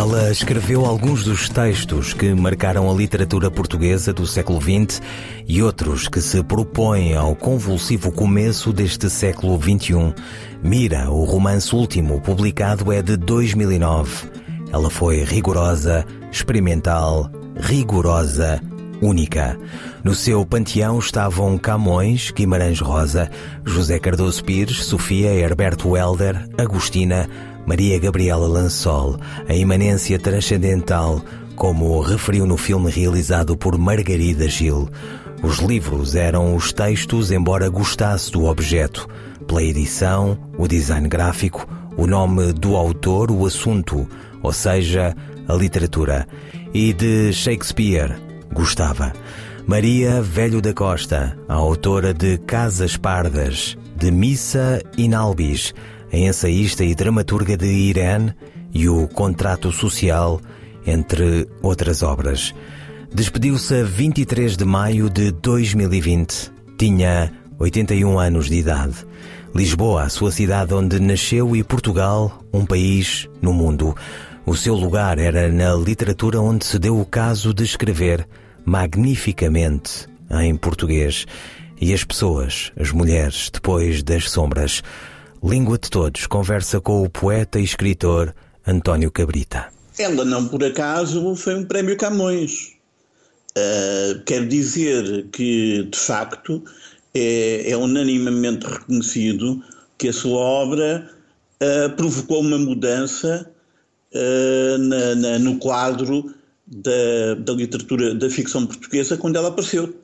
Ela escreveu alguns dos textos que marcaram a literatura portuguesa do século XX e outros que se propõem ao convulsivo começo deste século XXI. Mira, o romance último publicado é de 2009. Ela foi rigorosa, experimental, rigorosa, única. No seu panteão estavam Camões, Guimarães Rosa, José Cardoso Pires, Sofia, Herberto Helder, Agostina, Maria Gabriela Lansol, a imanência transcendental, como referiu no filme realizado por Margarida Gil. Os livros eram os textos, embora gostasse do objeto, pela edição, o design gráfico, o nome do autor, o assunto, ou seja, a literatura. E de Shakespeare, gostava. Maria Velho da Costa, a autora de Casas Pardas, de Missa Inalbis, ensaísta e dramaturga de Irene e o Contrato Social, entre outras obras. Despediu-se a 23 de maio de 2020. Tinha 81 anos de idade. Lisboa, a sua cidade onde nasceu, e Portugal, um país no mundo. O seu lugar era na literatura onde se deu o caso de escrever magnificamente em português. E as pessoas, as mulheres, depois das sombras, Língua de Todos conversa com o poeta e escritor António Cabrita. Ela não por acaso foi um prémio Camões. Uh, quero dizer que, de facto, é, é unanimamente reconhecido que a sua obra uh, provocou uma mudança uh, na, na, no quadro da, da literatura da ficção portuguesa quando ela apareceu.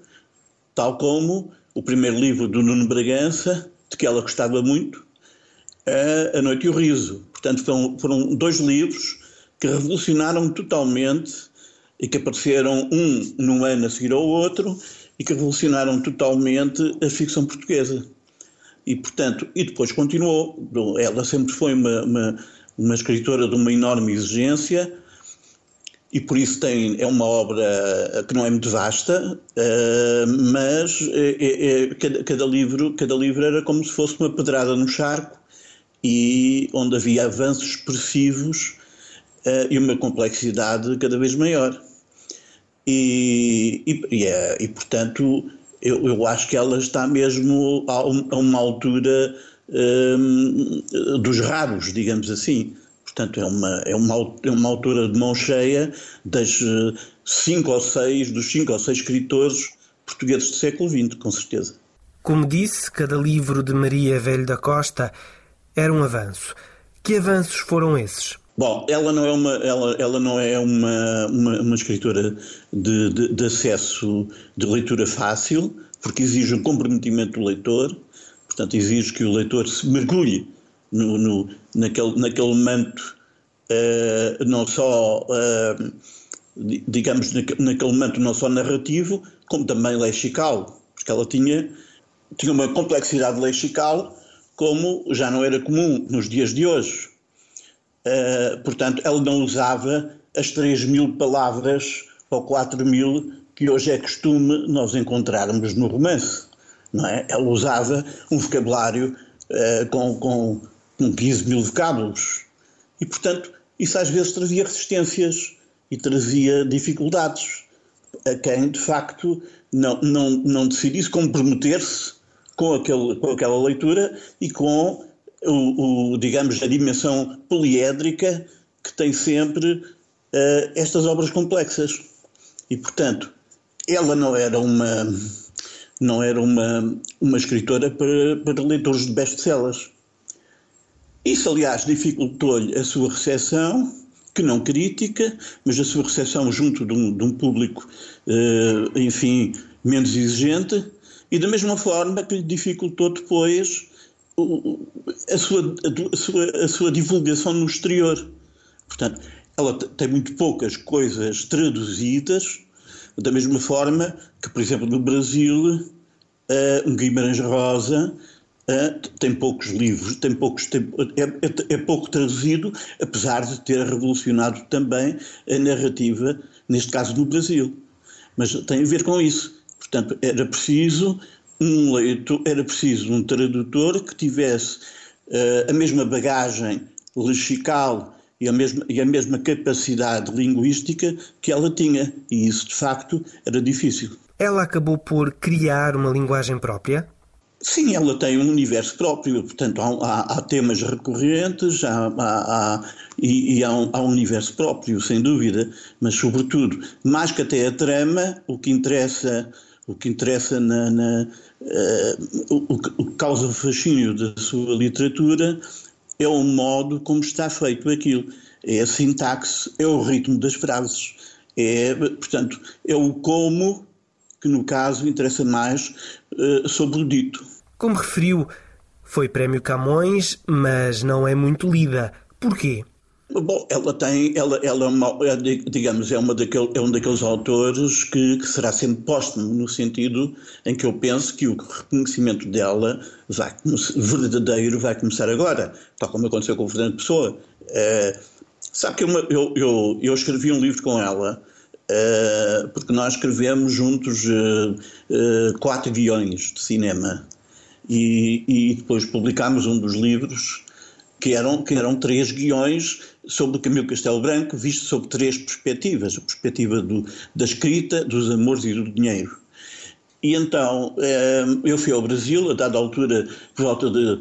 Tal como o primeiro livro do Nuno Bragança, de que ela gostava muito, a, Noite e o Riso. Portanto, foram, foram dois livros que revolucionaram totalmente e que apareceram um num ano a seguir ao outro e que revolucionaram totalmente a ficção portuguesa. E, portanto, e depois continuou. Ela sempre foi uma, uma, uma escritora de uma enorme exigência e por isso tem, é uma obra que não é muito vasta, uh, mas é, é, cada, cada, livro, cada livro era como se fosse uma pedrada no charco e onde havia avanços expressivos uh, e uma complexidade cada vez maior. E, e, e, é, e portanto, eu, eu, acho que ela está mesmo a, a uma altura um, ehm, dos raros, digamos assim. Portanto, é uma, é, uma, é uma altura de mão cheia das eh, cinco ou seis, dos cinco ou seis escritores portugueses do século XX, com certeza. Como disse, cada livro de Maria Velho da Costa era um avanço. Que avanços foram esses? Bom, ela não é uma, ela, ela não é uma, uma, uma escritora de, de, de, acesso de leitura fácil, porque exige um comprometimento do leitor, portanto, exige que o leitor se mergulhe no, no naquele, naquele manto, uh, não só, uh, digamos, naquele manto não narrativo, como também lexical, porque ela tinha, tinha uma complexidade lexical como já não era comum nos dias de hoje. Uh, portanto, ela não usava as 3 mil palavras ou 4 mil que hoje é costume nós encontrarmos no romance. Não é? Ela usava um vocabulário uh, com, com, com 15 mil vocábulos. E, portanto, isso às vezes trazia resistências e trazia dificuldades a quem, de facto, não, não, não decidisse comprometer-se com, aquele, com aquela leitura e com, o, o, digamos, a dimensão poliédrica que tem sempre uh, estas obras complexas. E, portanto, ela não era uma, não era uma, uma escritora para, para leitores de best-sellers. Isso, aliás, dificultou-lhe a sua recepção, que não crítica, mas a sua recepção junto de um, de um público, uh, enfim, menos exigente, e da mesma forma que lhe dificultou depois a sua, a, sua, a sua divulgação no exterior. Portanto, ela tem muito poucas coisas traduzidas, Da mesma forma que, por exemplo, no Brasil, um Guimarães Rosa tem poucos livros, tem poucos, tem, é, é, é, pouco traduzido, apesar de ter revolucionado também a narrativa, neste caso no Brasil. Mas tem a ver com isso. Portanto, era preciso um leitor, era preciso um tradutor que tivesse uh, a mesma bagagem lexical e a, mesma, e a mesma capacidade linguística que ela tinha. E isso, de facto, era difícil. Ela acabou por criar uma linguagem própria? Sim, ela tem um universo próprio, portanto, há, há, há temas recorrentes há, e, e há, um, há, um, universo próprio, sem dúvida, mas, sobretudo, mais que até a trama, o que interessa, o que interessa na. na uh, o, o, que causa o fascínio da sua literatura é o modo como está feito aquilo. É a sintaxe, é o ritmo das frases. É, portanto, é o como que no caso interessa mais uh, sobre o dito. Como referiu, foi prémio Camões, mas não é muito lida. Porquê? Bom, ela tem, ela, ela é, uma, é, digamos, é, uma daquele, é um daqueles autores que, que, será sempre póstumo, no sentido em que eu penso que o reconhecimento dela vai, verdadeiro vai começar agora, tal como aconteceu com o Fernando Pessoa. É, sabe que eu, eu, eu, eu escrevi um livro com ela uh, porque nós escrevemos juntos uh, uh, quatro guiões de cinema e, e, depois publicámos um dos livros que eram, que eram três guiões sobre o Camilo Castelo Branco, visto sob três perspectivas: a perspectiva do, da escrita, dos amores e do dinheiro. E então eu fui ao Brasil, a dada altura, por volta de,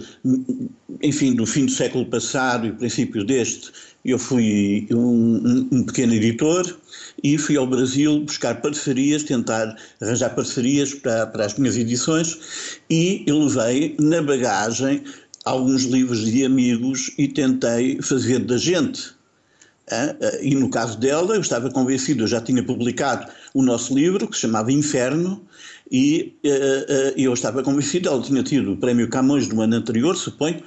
enfim, do fim do século passado e princípios deste, eu fui um, um, pequeno editor e fui ao Brasil buscar parcerias, tentar arranjar parcerias para, para as minhas edições e levei na bagagem alguns livros de amigos e tentei fazer da gente. E no caso dela, eu estava convencido, eu já tinha publicado o nosso livro, que se chamava Inferno, e eu estava convencido, ela tinha tido o prémio Camões do ano anterior, suponho,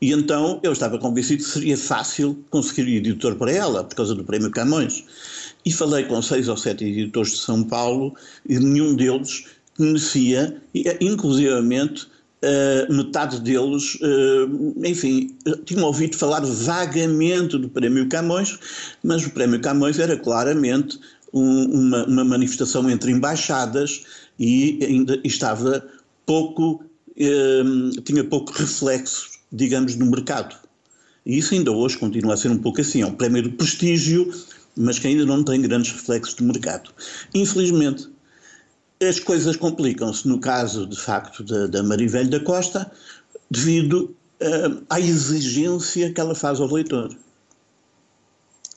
e então eu estava convencido que seria fácil conseguir editor para ela, por causa do Prémio Camões. E falei com seis ou sete editores de São Paulo e nenhum deles conhecia, inclusivamente uh, metade deles, uh, enfim, tinham ouvido falar vagamente do Prémio Camões, mas o Prémio Camões era claramente um, uma, uma, manifestação entre embaixadas e ainda estava pouco, uh, tinha pouco reflexo digamos, no mercado. E isso ainda hoje continua a ser um pouco assim. É um prémio de prestígio, mas que ainda não tem grandes reflexos de mercado. Infelizmente, as coisas complicam-se no caso, de facto, da, da Marivelho da Costa, devido uh, à exigência que ela faz ao leitor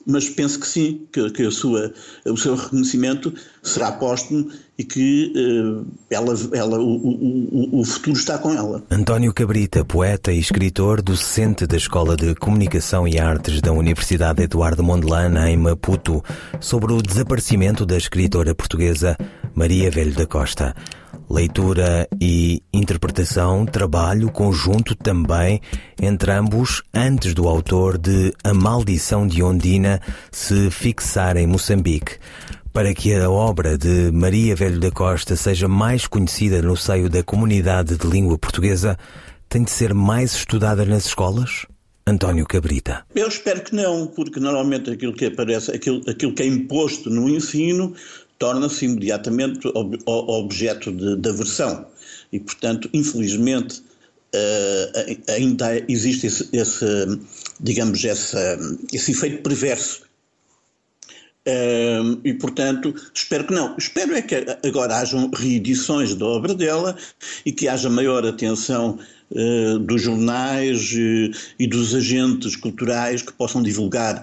mas penso que sim, que, que a sua, o seu reconhecimento será póstumo e que uh, ela, ela, o, o, o, futuro está com ela. António Cabrita, poeta e escritor, docente da Escola de Comunicação e Artes da Universidade Eduardo Mondlane, em Maputo, sobre o desaparecimento da escritora portuguesa Maria Velho da Costa. Leitura e interpretação, trabalho conjunto também entre ambos antes do autor de A Maldição de Ondina se fixar em Moçambique. Para que a obra de Maria Velho da Costa seja mais conhecida no seio da comunidade de língua portuguesa, tem de ser mais estudada nas escolas? António Cabrita. Eu espero que não, porque normalmente aquilo que aparece, aquilo, aquilo que é imposto no ensino, torna-se imediatamente ob objeto de, de aversão. E, portanto, infelizmente, uh, ainda existe esse, esse digamos, esse, efeito perverso. Uh, e, portanto, espero que não. Espero é que agora hajam reedições da obra dela e que haja maior atenção uh, dos jornais e dos agentes culturais que possam divulgar,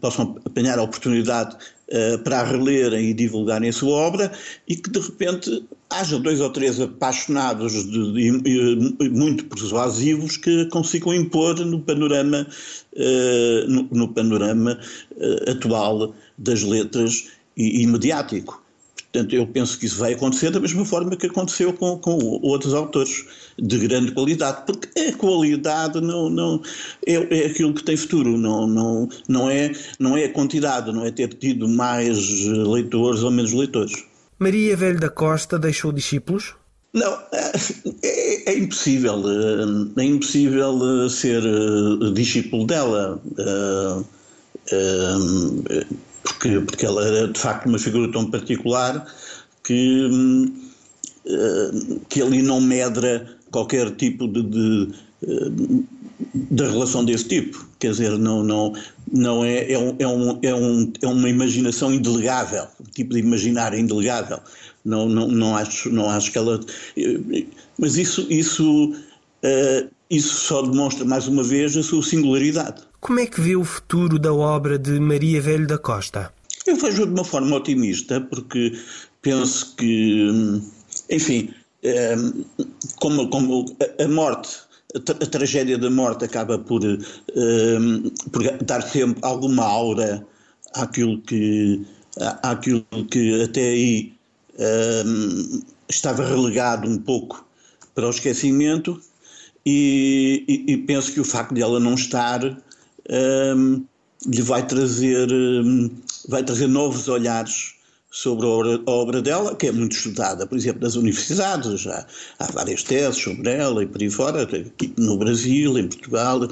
possam apanhar a oportunidade uh, para a relerem e divulgarem a sua obra e que de repente haja dois ou três apaixonados de, de, de, muito persuasivos que consigam impor no panorama, uh, no, no, panorama uh, atual das letras e, e mediático. Portanto, eu penso que isso vai acontecer da mesma forma que aconteceu com, com outros autores de grande qualidade, porque a qualidade não, não é, é, aquilo que tem futuro, não, não, não, é, não é a quantidade, não é ter tido mais leitores ou menos leitores. Maria Velho da Costa deixou discípulos? Não, é, é, impossível. É impossível ser discípulo dela. Porque, porque ela era de facto uma figura tão particular que, que ali não medra qualquer tipo de, de, de relação desse tipo. Quer dizer, não, não, não é, é, é, um, é, um, é uma imaginação indelegável, um tipo de imaginário indelegável. Não, não, não, acho, não acho que ela. Mas isso, isso, uh, isso só demonstra mais uma vez a sua singularidade. Como é que vê o futuro da obra de Maria Velho da Costa? Eu vejo de uma forma otimista, porque penso que, enfim, eh, como, como a morte a tragédia da morte acaba por, por, dar sempre alguma aura àquilo que, àquilo que até aí estava relegado um pouco para o esquecimento e, e, e, penso que o facto de ela não estar um, lhe vai trazer, um, vai trazer novos olhares sobre a obra, a obra, dela, que é muito estudada, por exemplo, nas universidades, há, há várias teses sobre ela e por aí fora, aqui no Brasil, em Portugal. Uh,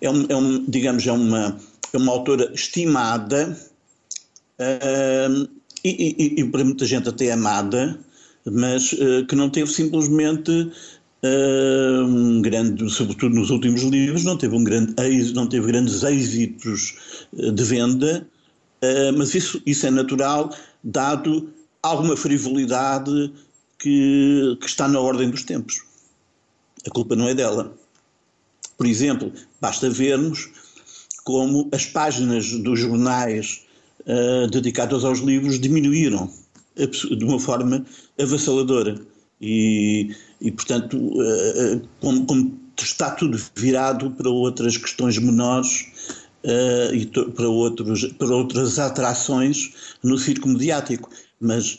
é, um, é um, digamos, é uma, é uma autora estimada, uh, e, e, e, para muita gente até amada, mas uh, que não teve simplesmente um grande, sobretudo nos últimos livros, não teve um grande não teve grandes êxitos eh, de venda, uh, mas isso, isso é natural, dado alguma frivolidade que, que está na ordem dos tempos. A culpa não é dela. Por exemplo, basta vermos como as páginas dos jornais uh, dedicadas aos livros diminuíram de uma forma avassaladora. E, e portanto, uh, como, como, está tudo virado para outras questões menores uh, e para, outros, para outras atrações no circo mediático. Mas,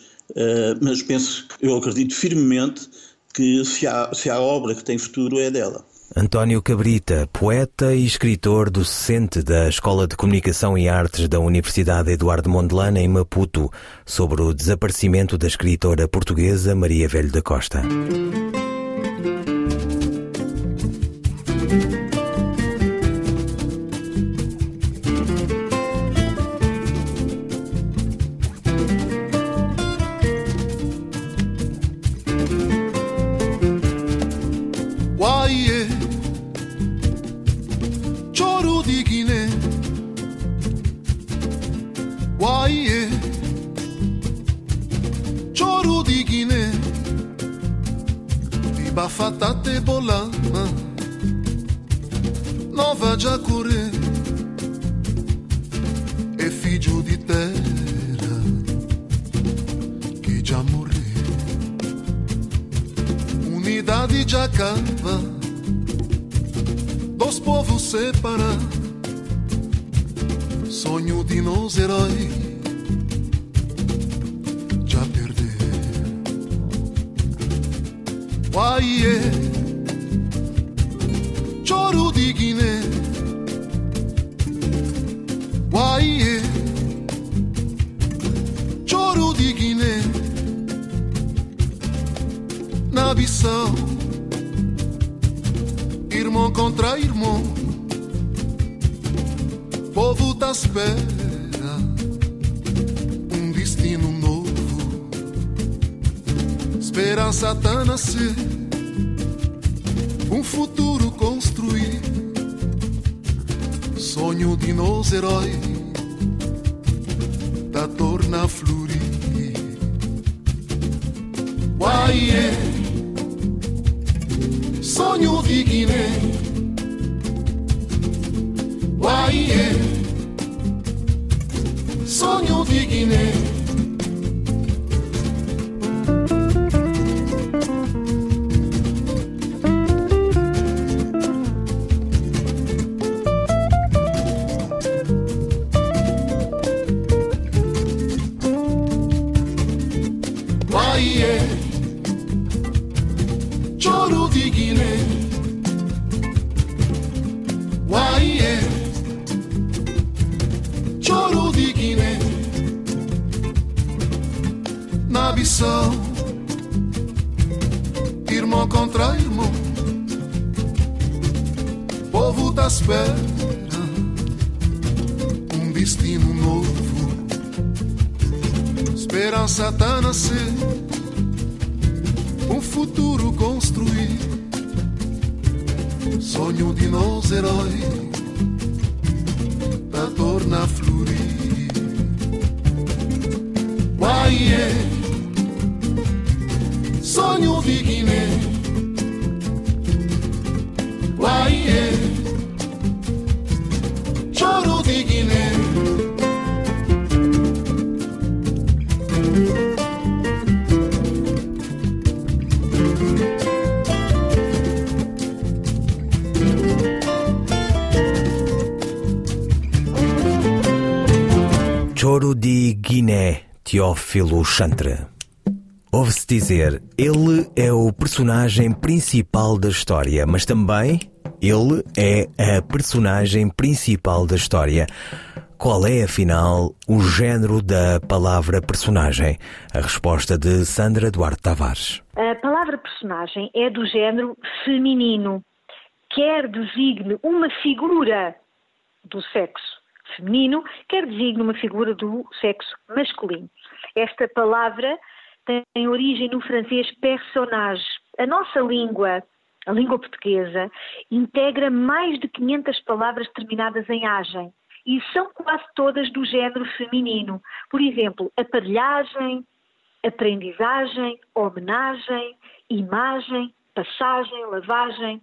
mas penso, eu acredito firmemente que se há, se há obra que tem futuro é dela. António Cabrita, poeta e escritor docente da Escola de Comunicação e Artes da Universidade Eduardo Mondlane em Maputo, sobre o desaparecimento da escritora portuguesa Maria Velho da Costa. Guaie, choro di Guiné. Guaie, choro di Guiné. Na Bissau, irmão contra irmão, povo tá espera. Um destino novo, esperança tá nascer Sonho de nós herói da torna florir. Uaiê, sonho de Guiné. Uaiê, sonho de Guiné. Guaiê, choro de Guiné. Guaiê, choro de Guiné. Na Bissau, irmão contra irmão, povo da espera um destino. Esperança tá nascer, um futuro construir. Sonho de nós heróis, Teófilo Chantre. Ouve-se dizer, ele é o personagem principal da história, mas também ele é a personagem principal da história. Qual é, afinal, o género da palavra personagem? A resposta de Sandra Duarte Tavares. A palavra personagem é do género feminino, quer designe uma figura do sexo feminino, quer designe uma figura do sexo masculino. Esta palavra tem origem no francês personnage. A nossa língua, a língua portuguesa, integra mais de 500 palavras terminadas em agem e são quase todas do género feminino. Por exemplo, aparelhagem, aprendizagem, homenagem, imagem, passagem, lavagem.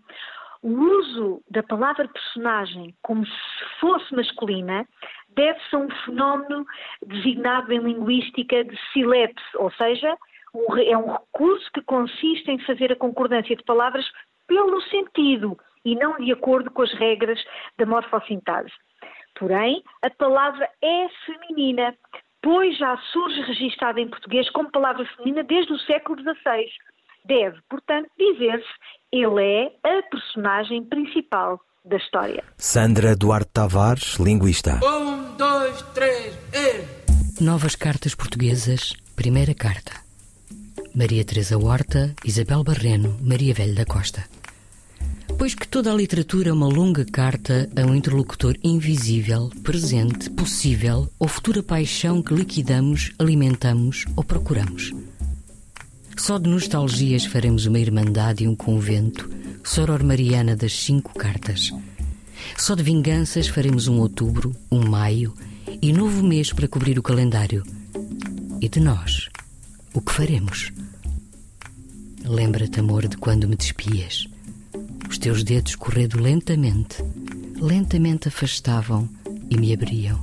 O uso da palavra personagem como se fosse masculina deve-se a um fenómeno designado em linguística de silepse, ou seja, é um recurso que consiste em fazer a concordância de palavras pelo sentido e não de acordo com as regras da morfossintase. Porém, a palavra é feminina, pois já surge registada em português como palavra feminina desde o século XVI. Deve, portanto, dizer-se ele é a personagem principal da história. Sandra Duarte Tavares, linguista. Um, dois, três, e... Novas cartas portuguesas, primeira carta. Maria Teresa Horta, Isabel Barreno, Maria Velho da Costa. Pois que toda a literatura é uma longa carta a um interlocutor invisível, presente, possível ou futura paixão que liquidamos, alimentamos ou procuramos. Só de nostalgias faremos uma irmandade e um convento, soror mariana das cinco cartas. Só de vinganças faremos um outubro, um maio e novo mês para cobrir o calendário. E de nós, o que faremos? Lembra-te, amor, de quando me despias. Os teus dedos correndo lentamente, lentamente afastavam e me abriam.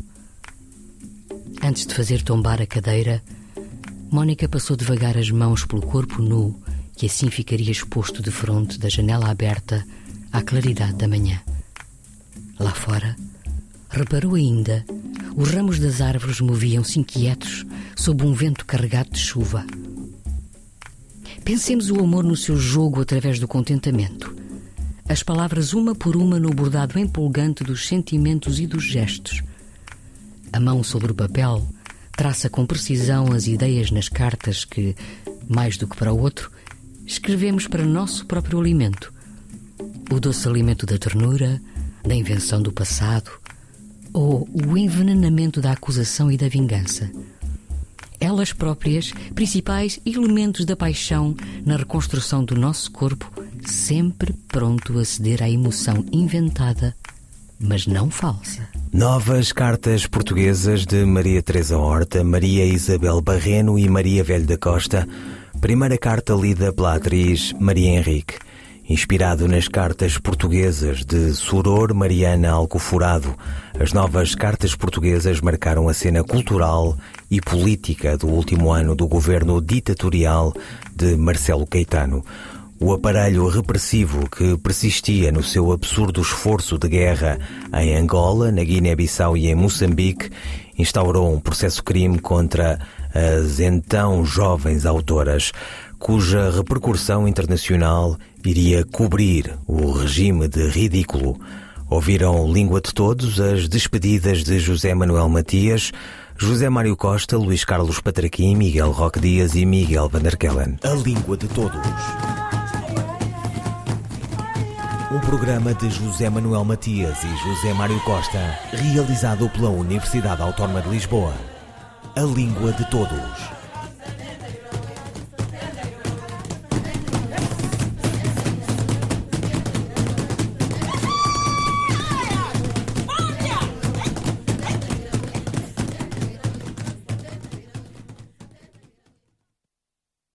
Antes de fazer tombar a cadeira, Mónica passou devagar as mãos pelo corpo nu, que assim ficaria exposto de fronte da janela aberta à claridade da manhã. Lá fora, reparou ainda, os ramos das árvores moviam-se inquietos sob um vento carregado de chuva. Pensemos o amor no seu jogo através do contentamento. As palavras uma por uma no bordado empolgante dos sentimentos e dos gestos. A mão sobre o papel traça com precisão as ideias nas cartas que, mais do que para o outro, escrevemos para nosso próprio alimento. O doce alimento da ternura, da invenção do passado, ou o envenenamento da acusação e da vingança. Elas próprias, principais elementos da paixão na reconstrução do nosso corpo, sempre pronto a ceder à emoção inventada, mas não falsa. Novas cartas portuguesas de Maria Teresa Horta, Maria Isabel Barreno e Maria Velho da Costa. Primeira carta lida pela atriz Maria Henrique. Inspirado nas cartas portuguesas de Soror Mariana Alcoforado, as novas cartas portuguesas marcaram a cena cultural e política do último ano do governo ditatorial de Marcelo Caetano. O aparelho repressivo que persistia no seu absurdo esforço de guerra em Angola, na Guiné-Bissau e em Moçambique instaurou um processo-crime contra as então jovens autoras, cuja repercussão internacional iria cobrir o regime de ridículo. Ouviram Língua de Todos, as despedidas de José Manuel Matias, José Mário Costa, Luís Carlos Patraquim, Miguel Roque Dias e Miguel Van der Kellen. A Língua de Todos. Um programa de José Manuel Matias e José Mário Costa, realizado pela Universidade Autónoma de Lisboa. A Língua de Todos.